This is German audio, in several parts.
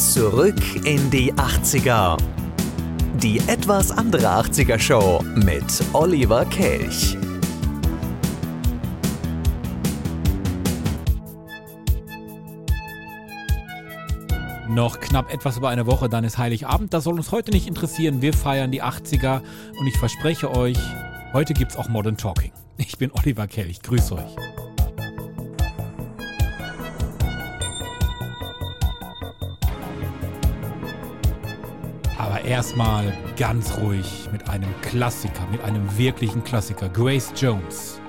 Zurück in die 80er. Die etwas andere 80er Show mit Oliver Kelch. Noch knapp etwas über eine Woche, dann ist Heiligabend. Das soll uns heute nicht interessieren. Wir feiern die 80er und ich verspreche euch, heute gibt's auch Modern Talking. Ich bin Oliver Kelch. Grüß euch. Aber erstmal ganz ruhig mit einem Klassiker, mit einem wirklichen Klassiker, Grace Jones.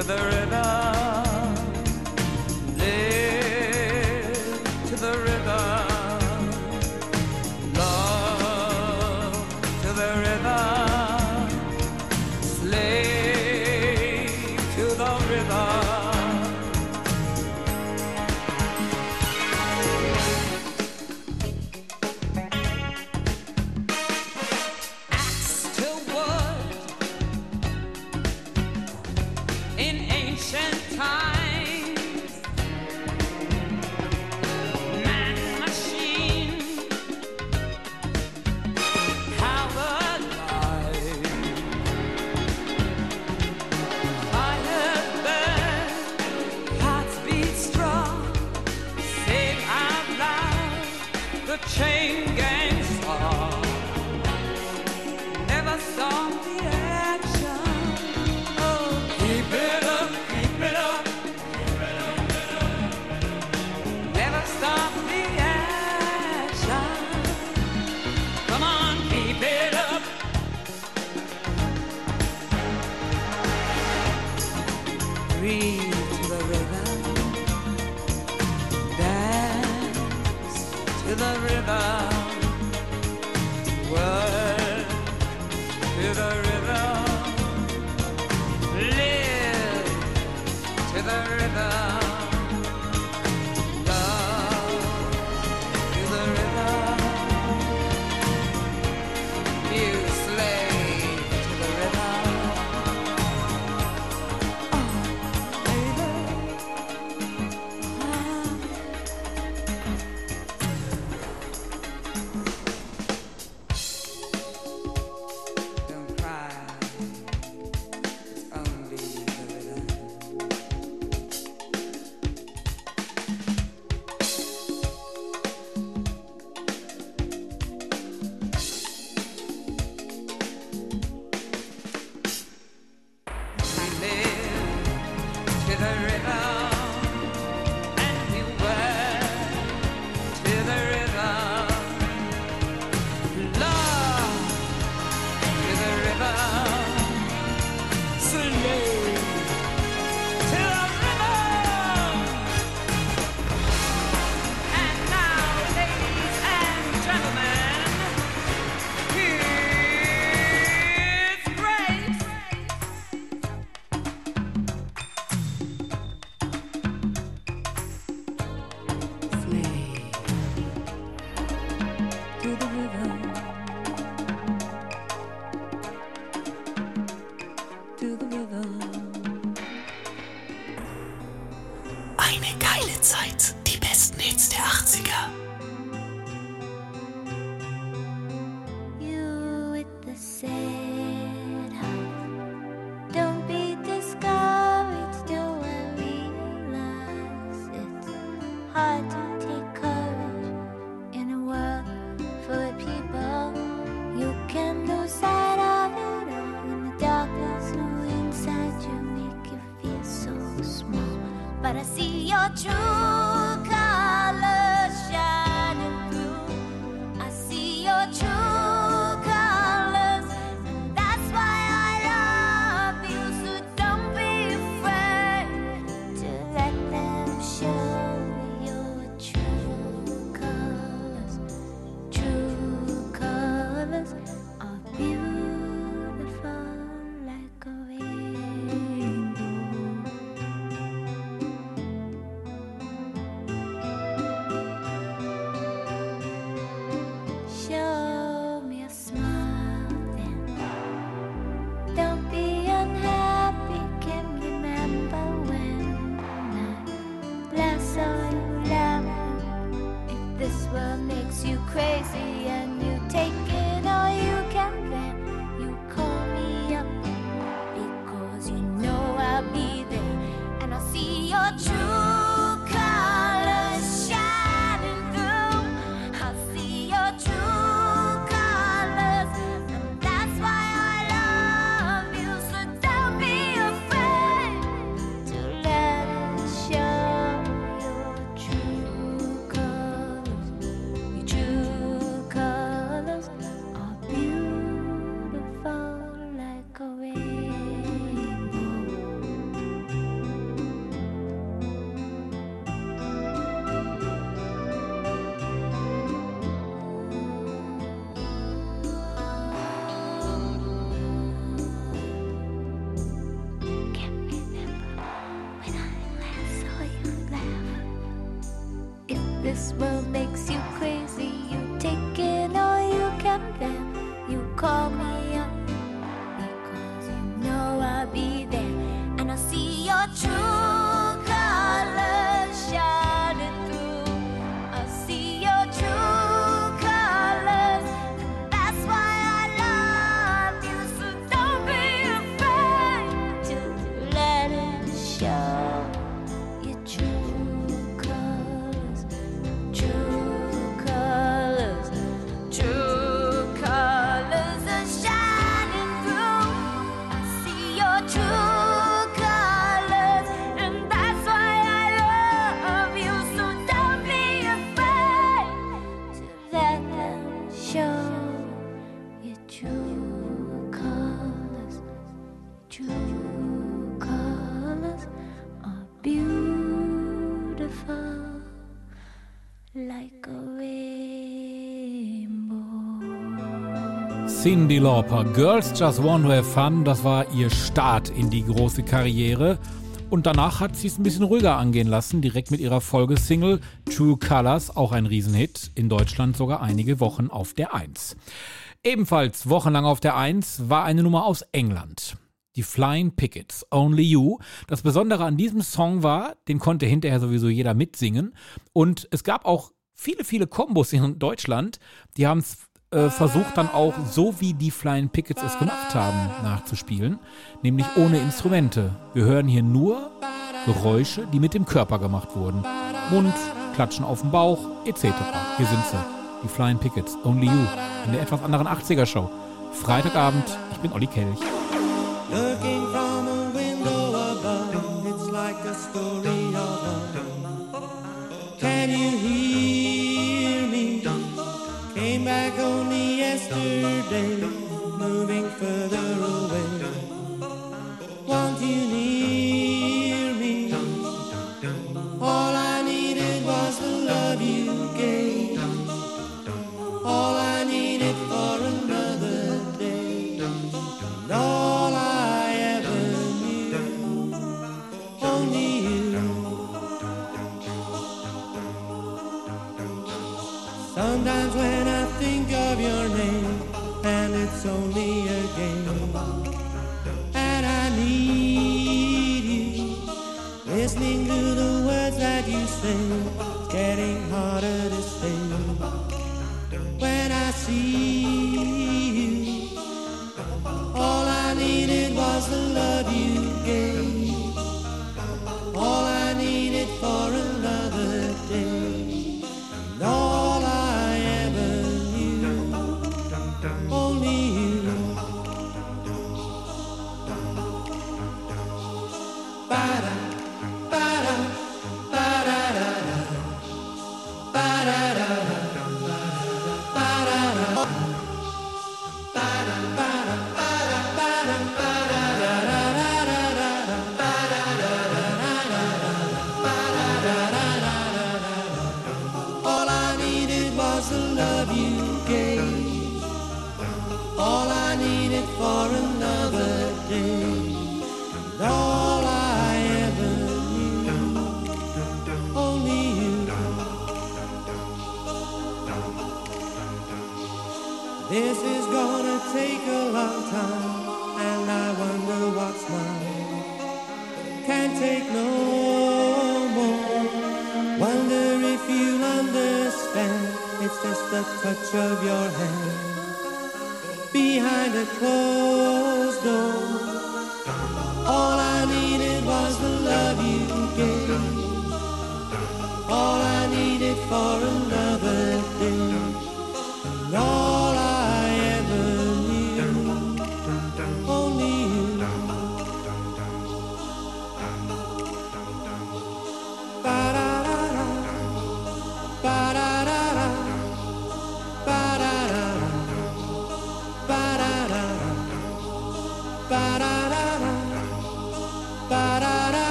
to the river. heart This world makes you Cindy Lauper. Girls Just Want to Have Fun, das war ihr Start in die große Karriere. Und danach hat sie es ein bisschen ruhiger angehen lassen, direkt mit ihrer Folgesingle True Colors, auch ein Riesenhit, in Deutschland sogar einige Wochen auf der Eins. Ebenfalls wochenlang auf der Eins war eine Nummer aus England. Die Flying Pickets, Only You. Das Besondere an diesem Song war, den konnte hinterher sowieso jeder mitsingen. Und es gab auch viele, viele Kombos in Deutschland. Die haben es äh, versucht dann auch, so wie die Flying Pickets es gemacht haben, nachzuspielen, nämlich ohne Instrumente. Wir hören hier nur Geräusche, die mit dem Körper gemacht wurden. Mund, Klatschen auf dem Bauch, etc. Hier sind sie, die Flying Pickets, Only You, in der etwas anderen 80er-Show. Freitagabend, ich bin Olli Kelch. Okay. day.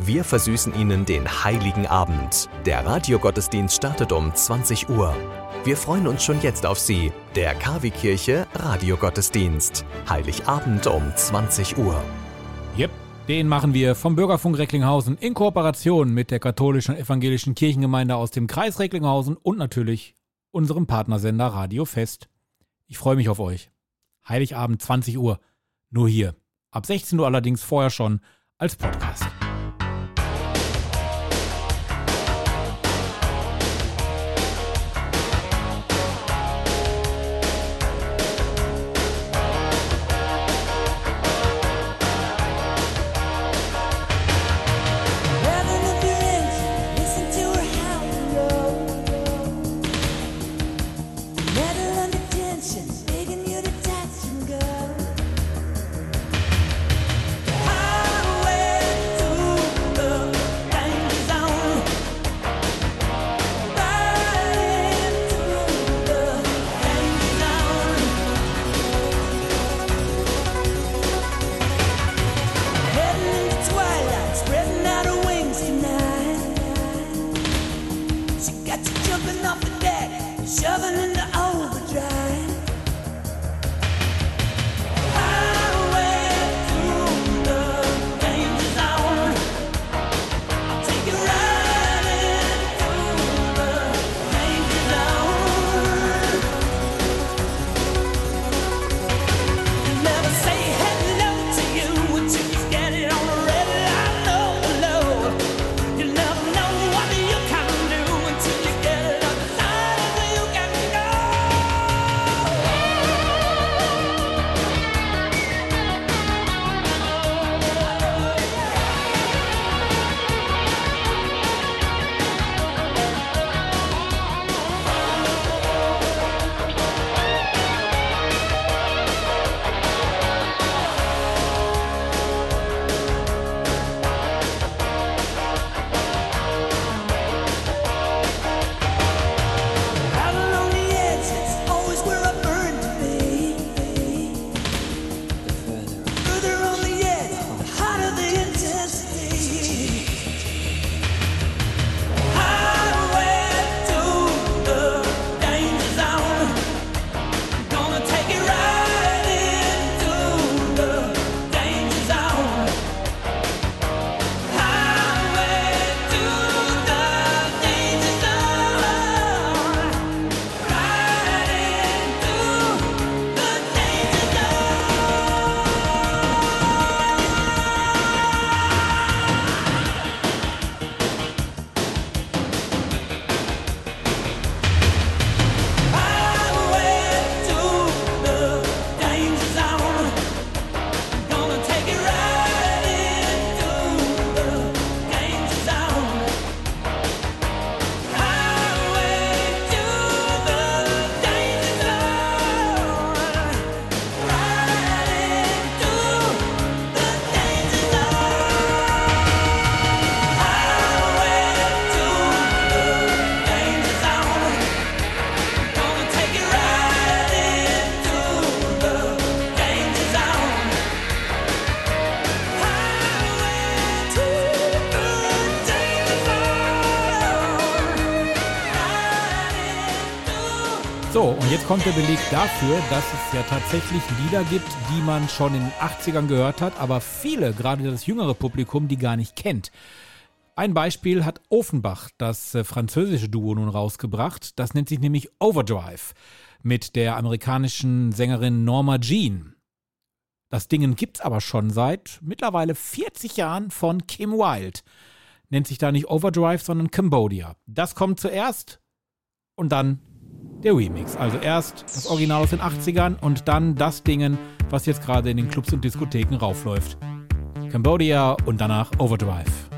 Wir versüßen Ihnen den heiligen Abend. Der Radiogottesdienst startet um 20 Uhr. Wir freuen uns schon jetzt auf Sie. Der KW Kirche Radiogottesdienst. Heiligabend um 20 Uhr. Yep, den machen wir vom Bürgerfunk Recklinghausen in Kooperation mit der katholischen und evangelischen Kirchengemeinde aus dem Kreis Recklinghausen und natürlich unserem Partnersender Radio Fest. Ich freue mich auf euch. Heiligabend 20 Uhr. Nur hier. Ab 16 Uhr allerdings vorher schon als Podcast. Kommt der Beleg dafür, dass es ja tatsächlich Lieder gibt, die man schon in den 80ern gehört hat, aber viele, gerade das jüngere Publikum, die gar nicht kennt. Ein Beispiel hat Offenbach, das äh, französische Duo, nun rausgebracht. Das nennt sich nämlich Overdrive mit der amerikanischen Sängerin Norma Jean. Das Ding gibt's aber schon seit mittlerweile 40 Jahren von Kim Wilde. Nennt sich da nicht Overdrive, sondern Cambodia. Das kommt zuerst und dann der Remix. Also erst das Original aus den 80ern und dann das Dingen, was jetzt gerade in den Clubs und Diskotheken raufläuft. Cambodia und danach Overdrive.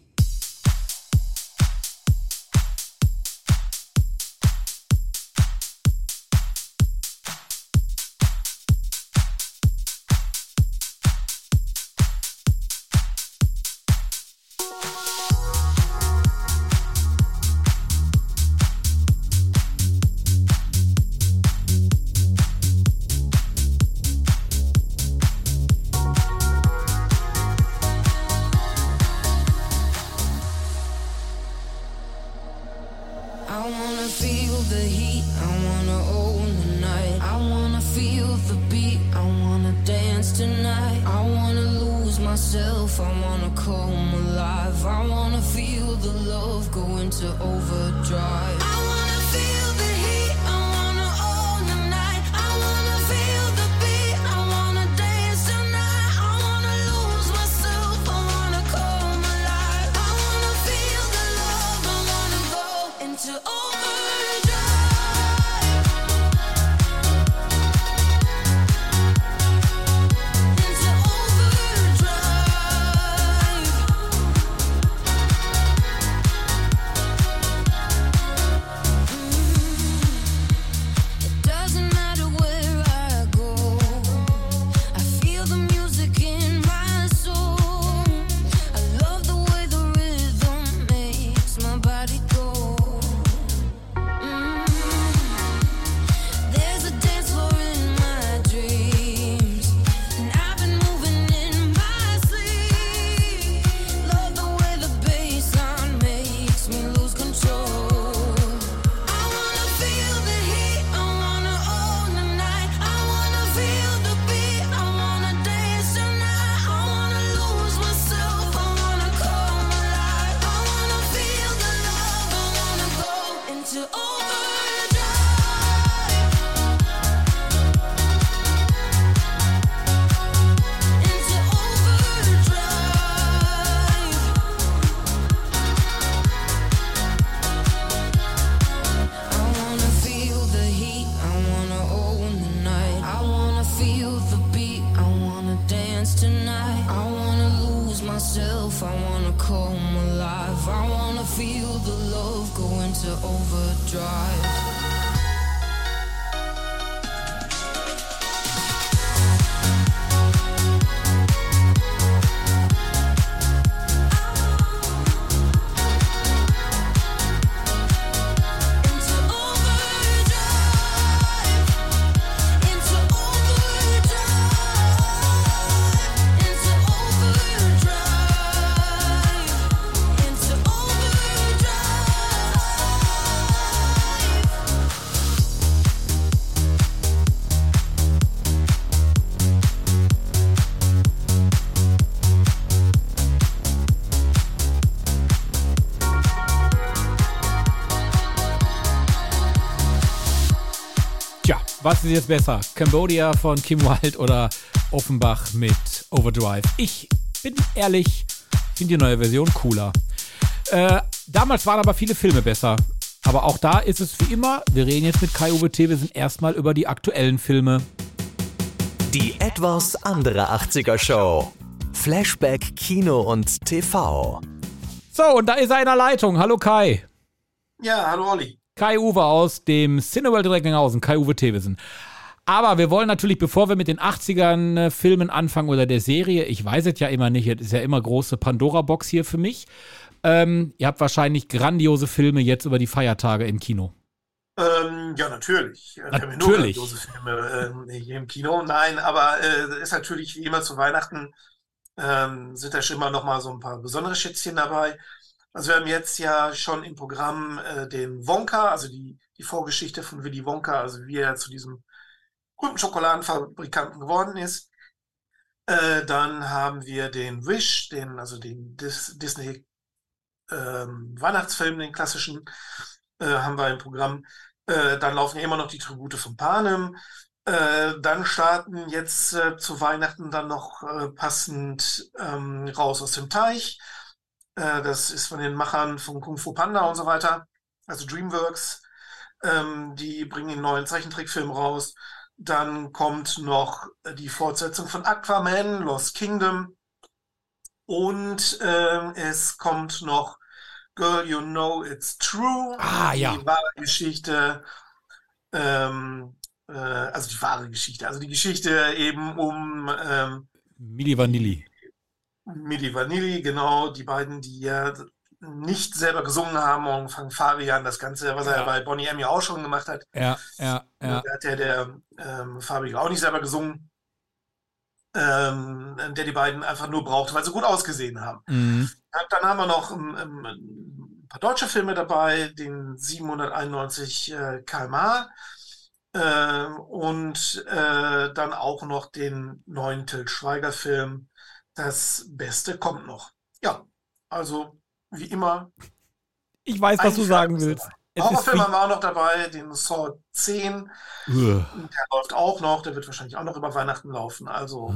Was ist jetzt besser? Cambodia von Kim Wilde oder Offenbach mit Overdrive? Ich bin ehrlich, finde die neue Version cooler. Äh, damals waren aber viele Filme besser. Aber auch da ist es wie immer, wir reden jetzt mit Kai-Uwe T., wir sind erstmal über die aktuellen Filme. Die etwas andere 80er Show. Flashback Kino und TV. So, und da ist er in der Leitung. Hallo Kai. Ja, hallo Olli. Kai-Uwe aus dem Cineworld Recklinghausen, Kai-Uwe Thewesen. Aber wir wollen natürlich, bevor wir mit den 80ern äh, Filmen anfangen oder der Serie, ich weiß es ja immer nicht, es ist ja immer große Pandora-Box hier für mich. Ähm, ihr habt wahrscheinlich grandiose Filme jetzt über die Feiertage im Kino. Ähm, ja, natürlich. Äh, wir haben ja nur Natürlich. grandiose Filme ähm, hier im Kino. Nein, aber äh, ist natürlich wie immer zu Weihnachten ähm, sind da schon immer noch mal so ein paar besondere Schätzchen dabei. Also wir haben jetzt ja schon im Programm äh, den Wonka, also die, die Vorgeschichte von Willy Wonka, also wie er zu diesem berühmten Schokoladenfabrikanten geworden ist. Äh, dann haben wir den Wish, den, also den Dis Disney ähm, Weihnachtsfilm, den klassischen, äh, haben wir im Programm. Äh, dann laufen ja immer noch die Tribute von Panem. Äh, dann starten jetzt äh, zu Weihnachten dann noch äh, passend ähm, Raus aus dem Teich. Äh, das ist von den Machern von Kung Fu Panda und so weiter, also DreamWorks. Ähm, die bringen einen neuen Zeichentrickfilm raus. Dann kommt noch die Fortsetzung von Aquaman, Lost Kingdom. Und ähm, es kommt noch Girl, You Know It's True. Ah, ja. Die wahre Geschichte. Ähm, äh, also die wahre Geschichte. Also die Geschichte eben um ähm, Milli Vanilli. Milli Vanilli, genau, die beiden, die ja nicht selber gesungen haben und fangen Fabian das Ganze, was er Ja. bei Bonnie M ja auch schon gemacht hat. Ja, ja, ja. Da hat ja der ähm, Fabian auch nicht selber gesungen. Ähm, der die beiden einfach nur brauchte, weil sie gut ausgesehen haben. Mhm. Dann haben wir noch ähm, ähm, ein paar deutsche Filme dabei, den 791 äh, km/h ähm, und äh, dann auch noch den neuen Til Schweiger-Film Das Beste kommt noch. Ja, also wie immer. Ich weiß, was du sagen willst. dabei. Es ist Horrorfilm wie, haben wir auch noch dabei, den Saw 10, Ugh. der läuft auch noch, der wird wahrscheinlich auch noch über Weihnachten laufen. Also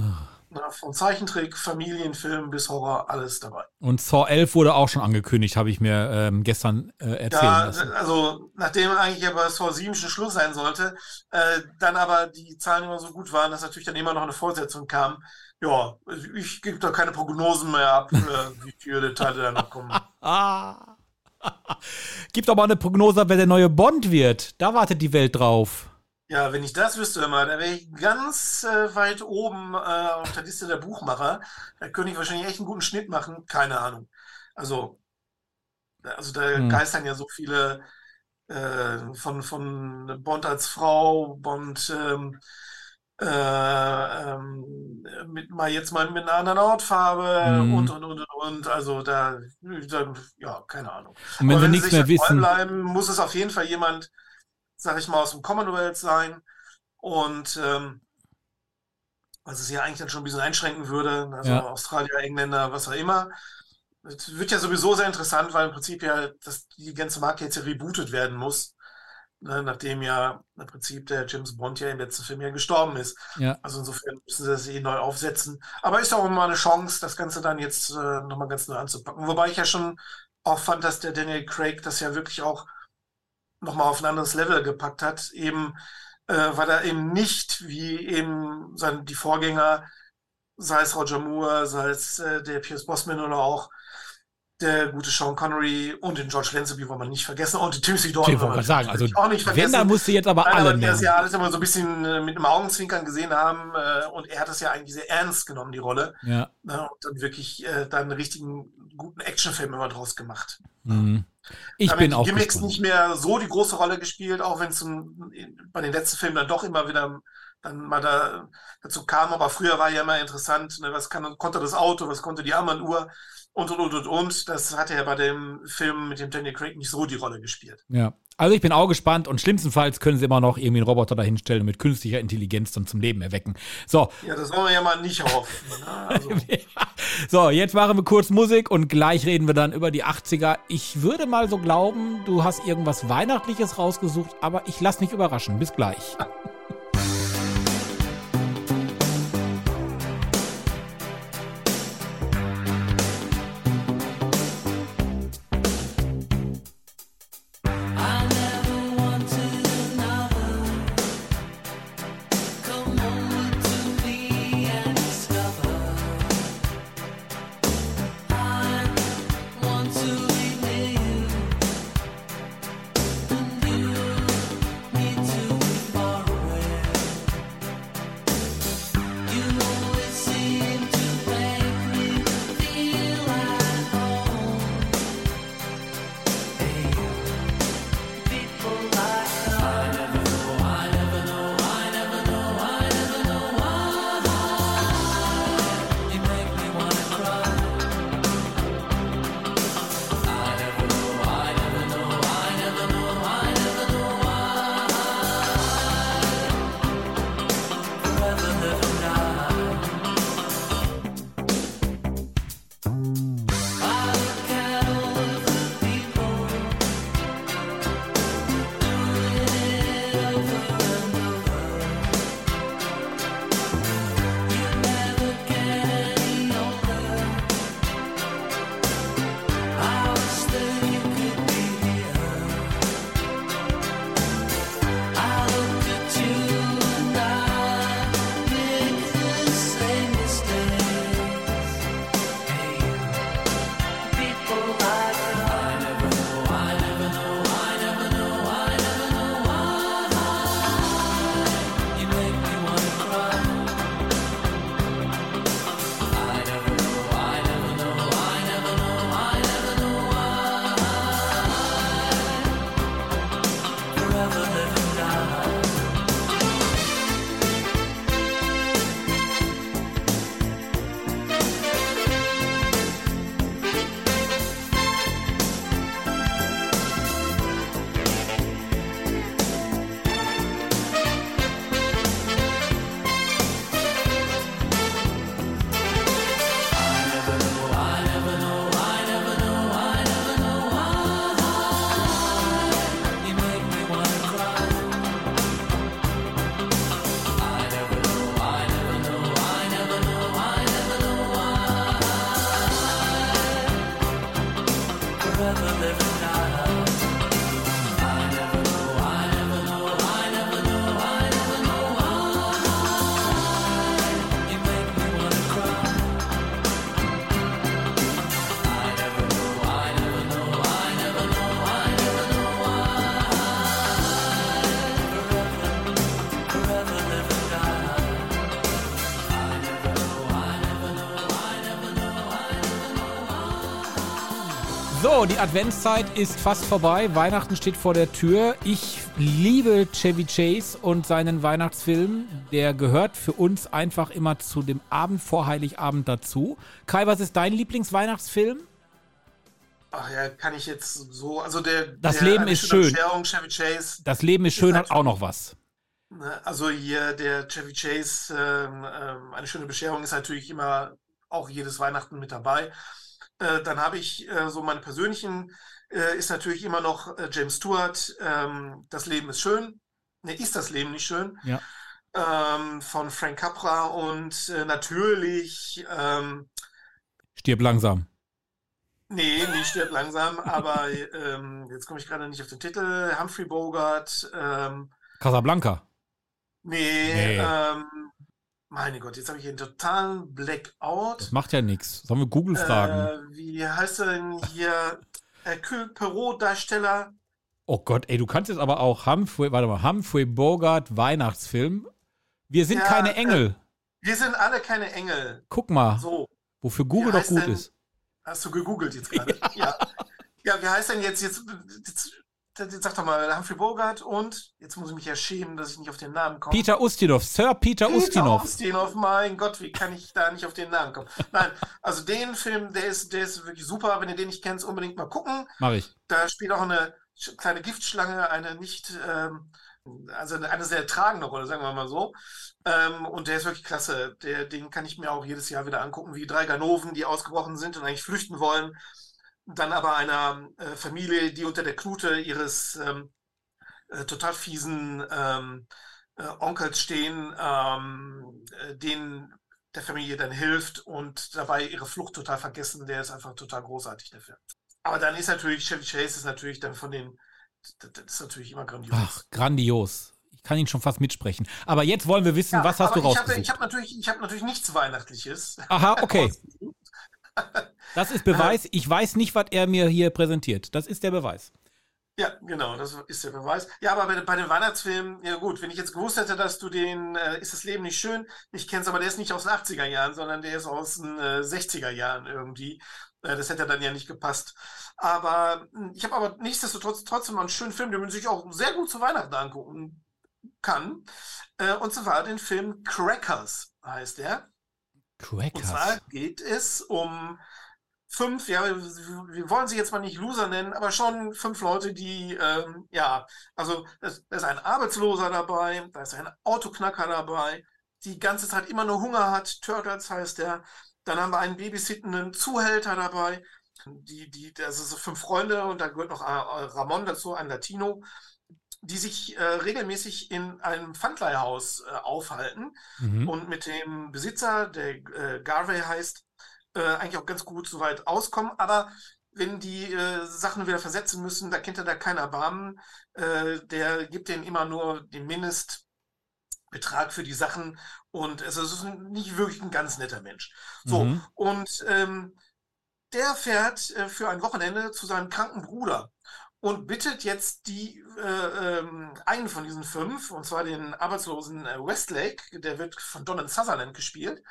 na, von Zeichentrick, Familienfilm bis Horror, alles dabei. Und Saw 11 wurde auch schon angekündigt, habe ich mir ähm, gestern äh, erzählen Ja, lassen. also nachdem eigentlich ja bei Saw 7 schon Schluss sein sollte, äh, dann aber die Zahlen immer so gut waren, dass natürlich dann immer noch eine Fortsetzung kam. Ja, also ich gebe da keine Prognosen mehr ab, äh, wie viele Teile da noch kommen. Ah. Gibt aber eine Prognose, wer der neue Bond wird. Da wartet die Welt drauf. Ja, wenn ich das wüsste immer, dann wäre ich ganz äh, weit oben äh, auf der Liste der Buchmacher. Da könnte ich wahrscheinlich echt einen guten Schnitt machen. Keine Ahnung. Also, also da Hm. geistern ja so viele äh, von, von Bond als Frau, Bond ähm, äh, ähm, mit mal jetzt mal mit einer anderen Hautfarbe Mhm. und und und und und. Also da, da ja, keine Ahnung. Und wenn Aber sie wenn nichts mehr wissen. bleiben, muss es auf jeden Fall jemand, sag ich mal, aus dem Commonwealth sein. Und ähm, was es ja eigentlich dann schon ein bisschen einschränken würde, also Ja. Australier, Engländer, was auch immer. Es wird ja sowieso sehr interessant, weil im Prinzip ja dass die ganze Marke jetzt ja rebootet werden muss, ne, nachdem ja im Prinzip der James Bond ja im letzten Film ja gestorben ist. Ja. Also insofern müssen sie das eh neu aufsetzen. Aber ist auch immer eine Chance, das Ganze dann jetzt äh, nochmal ganz neu anzupacken. Wobei ich ja schon auch fand, dass der Daniel Craig das ja wirklich auch nochmal auf ein anderes Level gepackt hat, eben äh, weil er eben nicht wie eben sein, die Vorgänger, sei es Roger Moore, sei es äh, der Pierce Brosnan oder auch der gute Sean Connery und den George Lazenby wollen wir nicht vergessen und den Timothy Dalton Ich wollte wir sagen, also auch nicht wenn, vergessen. dann musst du jetzt aber Nein, alle aber die das ja alles immer so ein bisschen äh, mit einem Augenzwinkern gesehen haben äh, und er hat das ja eigentlich sehr ernst genommen, die Rolle. Ja. Und dann wirklich äh, dann einen richtigen guten Actionfilm immer draus gemacht. Mhm. Ich Damit bin die auch Gimmicks gespannt. nicht mehr so die große Rolle gespielt, auch wenn es bei den letzten Filmen dann doch immer wieder dann mal da, dazu kam. Aber früher war ja immer interessant, ne, was kann, konnte das Auto, was konnte die Armbanduhr und und und und und. Das hatte ja bei dem Film mit dem Daniel Craig nicht so die Rolle gespielt. Ja. Also ich bin auch gespannt und schlimmstenfalls können sie immer noch irgendwie einen Roboter dahinstellen und mit künstlicher Intelligenz dann zum Leben erwecken. So, Ja, das wollen wir ja mal nicht hoffen. Ne? Also, so, jetzt machen wir kurz Musik und gleich reden wir dann über die 80er. Ich würde mal so glauben, du hast irgendwas Weihnachtliches rausgesucht, aber ich lass mich überraschen. Bis gleich. So, die Adventszeit ist fast vorbei. Weihnachten steht vor der Tür. Ich liebe Chevy Chase und seinen Weihnachtsfilm. Der gehört für uns einfach immer zu dem Abend vor Heiligabend dazu. Kai, was ist dein Lieblingsweihnachtsfilm? Ach ja, kann ich jetzt so, also der, Das der Leben ist schön. Chevy Chase, Das Leben ist schön, Ist hat auch noch was. Ne, Also hier der Chevy Chase, ähm, ähm, eine schöne Bescherung ist natürlich immer auch jedes Weihnachten mit dabei. Äh, dann habe ich äh, so meine persönlichen, äh, ist natürlich immer noch äh, James Stewart, ähm, Das Leben ist schön. Ne, ist das Leben nicht schön? Ja. Ähm, von Frank Capra und äh, natürlich, ähm, Stirb langsam. nee, nicht stirbt langsam, aber ähm, jetzt komme ich gerade nicht auf den Titel. Humphrey Bogart, ähm, Casablanca. Nee, Nee. ähm, meine Gott, jetzt habe ich einen totalen Das Blackout. macht ja nichts. Sollen wir Google fragen? Äh, wie heißt er denn hier? Hercule Perot-Darsteller? Oh Gott, ey, du kannst jetzt aber auch Humphrey, warte mal, Humphrey Bogart Weihnachtsfilm. Wir sind Ja, keine äh, Engel. Wir sind alle keine Engel. Guck mal, So, wofür Google doch gut denn- ist. hast du gegoogelt jetzt gerade? Ja. Ja, wie heißt denn jetzt, jetzt, jetzt sag doch mal, Humphrey Bogart und, jetzt muss ich mich ja schämen, dass ich nicht auf den Namen komme. Peter Ustinov, Sir Peter, Peter Ustinov. Ustinov, mein Gott, wie kann ich da nicht auf den Namen kommen? Nein, also den Film, der ist, der ist wirklich super. Wenn ihr den nicht kennt, unbedingt mal gucken. Mach ich. Da spielt auch eine kleine Giftschlange, eine nicht, ähm, also eine, eine sehr tragende Rolle, sagen wir mal so. Ähm, und der ist wirklich klasse. Der, den kann ich mir auch jedes Jahr wieder angucken, wie drei Ganoven, die ausgebrochen sind und eigentlich flüchten wollen. Dann aber einer äh, Familie, die unter der Knute ihres ähm, äh, total fiesen ähm, äh, Onkels stehen, ähm, äh, denen der Familie dann hilft und dabei ihre Flucht total vergessen. Der ist einfach total großartig, der Film. Aber dann ist natürlich, Chevy Chase ist natürlich dann von den, das ist natürlich immer grandios. Ach, grandios. Ich kann ihn schon fast mitsprechen. Aber jetzt wollen wir wissen, Ja, was hast du rausgesucht? ich habe natürlich, ich habe natürlich nichts Weihnachtliches. Aha, okay. Das ist Beweis. Ich weiß nicht, was er mir hier präsentiert. Das ist der Beweis. Ja, genau, das ist der Beweis. Ja, aber bei, bei den Weihnachtsfilmen, ja gut, wenn ich jetzt gewusst hätte, dass du den äh, Ist das Leben nicht schön nicht kennst, aber der ist nicht aus den 80er Jahren, sondern der ist aus den äh, 60er Jahren irgendwie. Äh, das hätte dann ja nicht gepasst. Aber mh, ich habe aber nichtsdestotrotz trotzdem mal einen schönen Film, den man sich auch sehr gut zu Weihnachten angucken kann. Äh, und zwar den Film Crackers heißt der. Und zwar Crackers. geht es um fünf, ja, wir wollen sie jetzt mal nicht Loser nennen, aber schon fünf Leute, die, ähm, ja, also es- da ist ein Arbeitsloser dabei, da ist ein Autoknacker dabei, die ganze Zeit immer nur Hunger hat, Turtles heißt der. Dann haben wir einen babysittenden Zuhälter dabei, die, die, das sind so fünf Freunde und da gehört noch äh, Ramon dazu, ein Latino, die sich äh, regelmäßig in einem Pfandleihhaus äh, aufhalten Mhm. und mit dem Besitzer, der äh, Garvey heißt, äh, eigentlich auch ganz gut soweit auskommen. Aber wenn die äh, Sachen wieder versetzen müssen, da kennt er da keinen Erbarmen. Äh, der gibt denen immer nur den Mindestbetrag für die Sachen und es ist nicht wirklich ein ganz netter Mensch. So, Mhm. und ähm, der fährt äh, für ein Wochenende zu seinem kranken Bruder und bittet jetzt die äh, ähm, einen von diesen fünf, und zwar den arbeitslosen äh, Westlake, der wird von Donald Sutherland gespielt,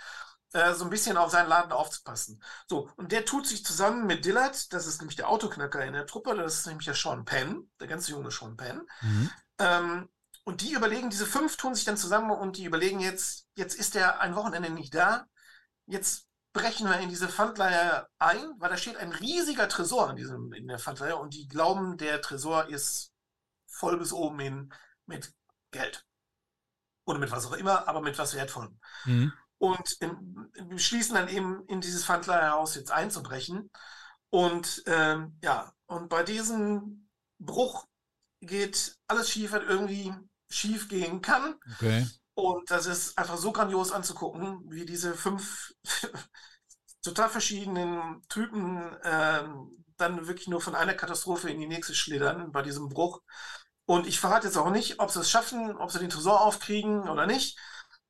äh, so ein bisschen auf seinen Laden aufzupassen. So, und der tut sich zusammen mit Dillard, das ist nämlich der Autoknacker in der Truppe, das ist nämlich der Sean Penn, der ganz junge Sean Penn. Mhm. Ähm, und die überlegen, diese fünf tun sich dann zusammen und die überlegen jetzt, jetzt ist der ein Wochenende nicht da, jetzt brechen wir in diese Pfandleihe ein, weil da steht ein riesiger Tresor in, diesem, in der Pfandleihe und die glauben, der Tresor ist voll bis oben hin mit Geld. Oder mit was auch immer, aber mit was Wertvollem. Mhm. Und in, beschließen dann eben in dieses Pfandleihhaus jetzt einzubrechen. Und ähm, ja, und bei diesem Bruch geht alles schief, was irgendwie schief gehen kann. Okay. Und das ist einfach so grandios anzugucken, wie diese fünf total verschiedenen Typen ähm, dann wirklich nur von einer Katastrophe in die nächste schlittern bei diesem Bruch. Und ich verrate jetzt auch nicht, ob sie es schaffen, ob sie den Tresor aufkriegen oder nicht,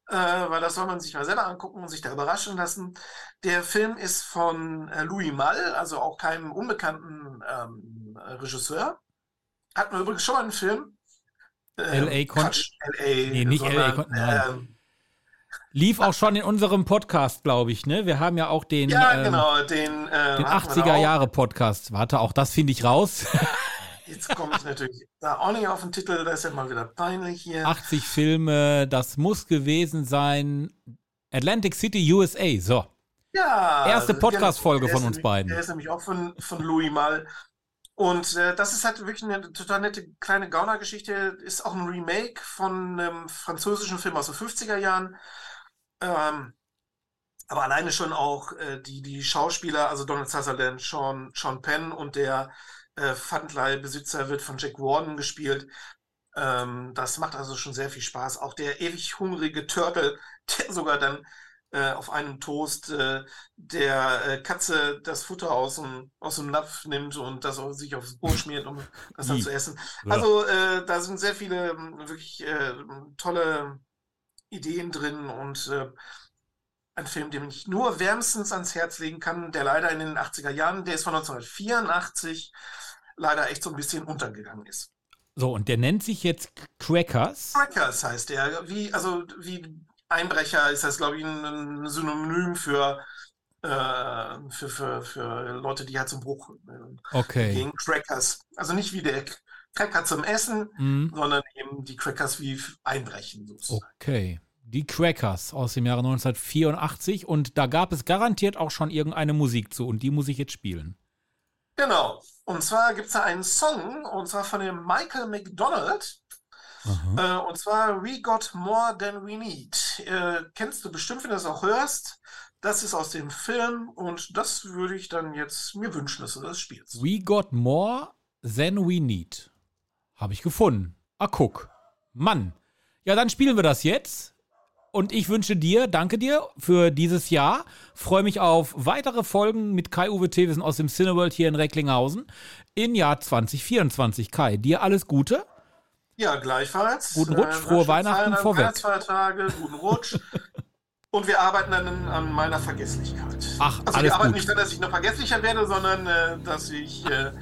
äh, weil das soll man sich mal selber angucken und sich da überraschen lassen. Der Film ist von äh, Louis Malle, also auch keinem unbekannten ähm, Regisseur. Hat man übrigens schon mal einen Film. LA Con- Quatsch, LA, Nee, nicht LA Con- nein. ähm, Lief auch schon in unserem Podcast, glaube ich, ne? Wir haben ja auch den, Ja, ähm, genau, den, äh, den hatten wir da 80er auch. Jahre Podcast. Warte, auch das finde ich raus. Jetzt komme ich natürlich da auch nicht auf den Titel, das ist ja mal wieder peinlich hier. 80 Filme, das muss gewesen sein. Atlantic City, USA. So. Ja, Erste. Podcast-Folge von uns nämlich- beiden. Der ist nämlich auch von, von Louis Mal. Und äh, das ist halt wirklich eine total nette kleine Gauner-Geschichte. Ist auch ein Remake von einem französischen Film aus den 50er Jahren. Ähm, aber alleine schon auch äh, die, die Schauspieler, also Donald Sutherland, Sean, Sean Penn und der äh, Pfandleihbesitzer wird von Jack Warden gespielt. Ähm, das macht also schon sehr viel Spaß. Auch der ewig hungrige Turtle, der sogar dann äh, auf einem Toast äh, der äh, Katze das Futter aus dem, aus dem Napf nimmt und das sich aufs Brot schmiert, um das dann zu essen. Also äh, da sind sehr viele ähm, wirklich äh, tolle Ideen drin und äh, ein Film, den ich nur wärmstens ans Herz legen kann, der leider in den 80er Jahren, der ist von 1984, leider echt so ein bisschen untergegangen ist. So, und der nennt sich jetzt Crackers. Crackers heißt der. Wie, also wie Einbrecher ist das, glaube ich, ein, ein Synonym für, äh, für, für, für Leute, die halt zum Bruch äh, Okay. gehen. Crackers. Also nicht wie der Cracker zum Essen, Mhm. sondern eben die Crackers wie Einbrechen. sozusagen. Okay. Die Crackers aus dem Jahre 1984 und da gab es garantiert auch schon irgendeine Musik zu und die muss ich jetzt spielen. Genau. Und zwar gibt es da einen Song, und zwar von dem Michael McDonald. Äh, und zwar We Got More Than We Need. Äh, kennst du bestimmt, wenn du das auch hörst. Das ist aus dem Film und das würde ich dann jetzt mir wünschen, dass du das spielst. We got more than we need. Habe ich gefunden. Ah, guck. Mann. Ja, dann spielen wir das jetzt. Und ich wünsche dir, danke dir für dieses Jahr. Freue mich auf weitere Folgen mit Kai-Uwe Thewesen aus dem Cineworld hier in Recklinghausen im Jahr 2024. Kai, dir alles Gute. Ja, gleichfalls. Guten Rutsch, Äh, frohe Weihnachten vorweg. Weihnachtsfeiertage, guten Rutsch. und wir arbeiten dann an meiner Vergesslichkeit. Ach, also alles wir arbeiten gut. nicht daran, dass ich noch vergesslicher werde, sondern äh, dass ich äh,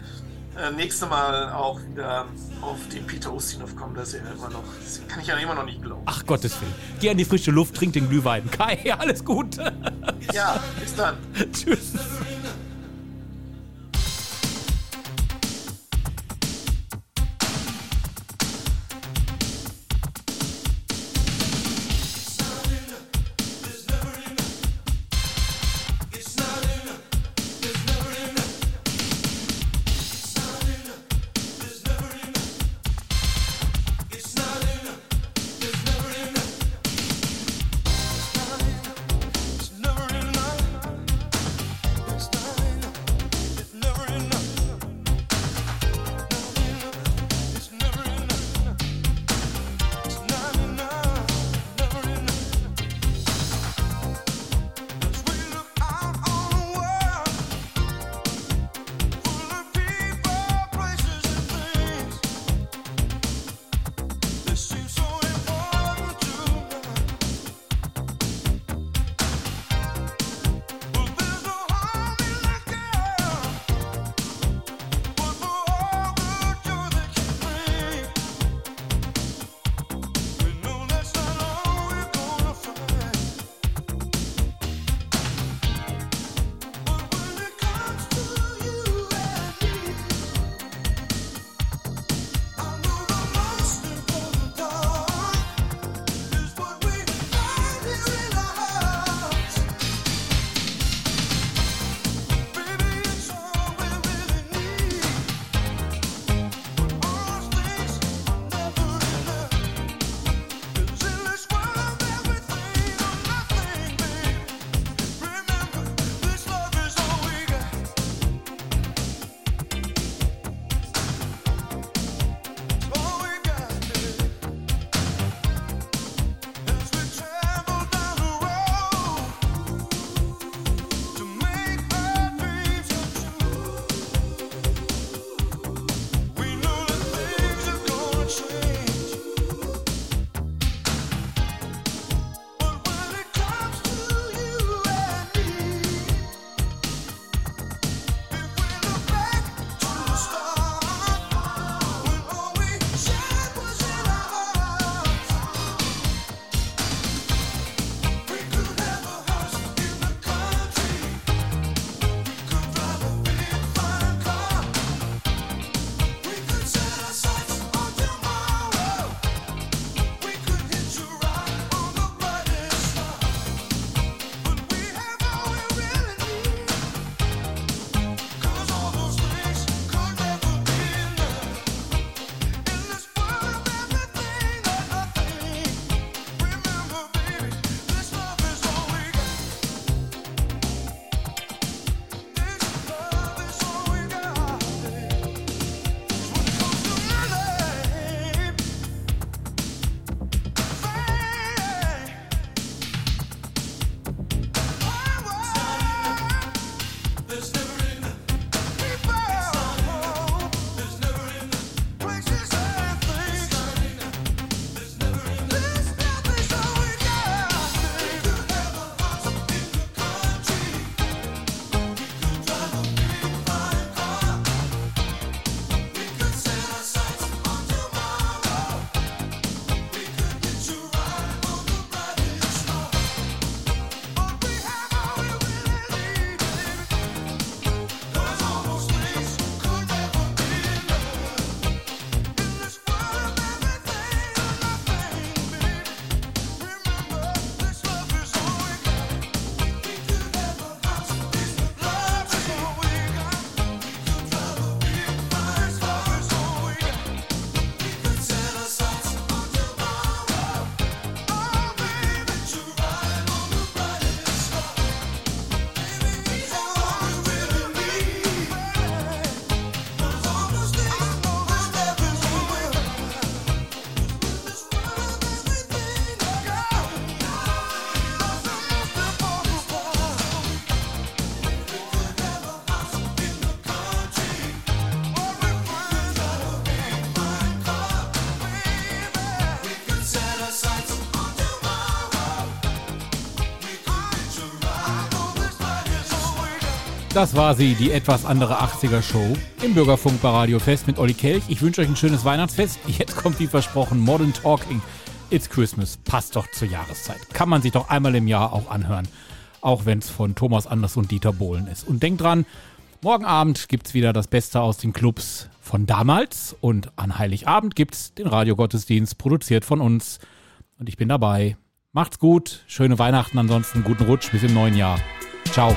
äh, nächste Mal auch wieder auf den Peter Ustinov komme. Das ist ja immer noch, das kann ich ja immer noch nicht glauben. Ach Gottes Willen. Geh an die frische Luft, trink den Glühwein. Kai, alles Gute. Ja, bis dann. Tschüss. Das war sie, die etwas andere 80er Show im Bürgerfunk bei Radio Fest mit Olli Kelch. Ich wünsche euch ein schönes Weihnachtsfest. Jetzt kommt wie versprochen Modern Talking. It's Christmas. Passt doch zur Jahreszeit. Kann man sich doch einmal im Jahr auch anhören. Auch wenn es von Thomas Anders und Dieter Bohlen ist. Und denkt dran, morgen Abend gibt es wieder das Beste aus den Clubs von damals. Und an Heiligabend gibt es den Radiogottesdienst, produziert von uns. Und ich bin dabei. Macht's gut, schöne Weihnachten, ansonsten guten Rutsch bis im neuen Jahr. Ciao.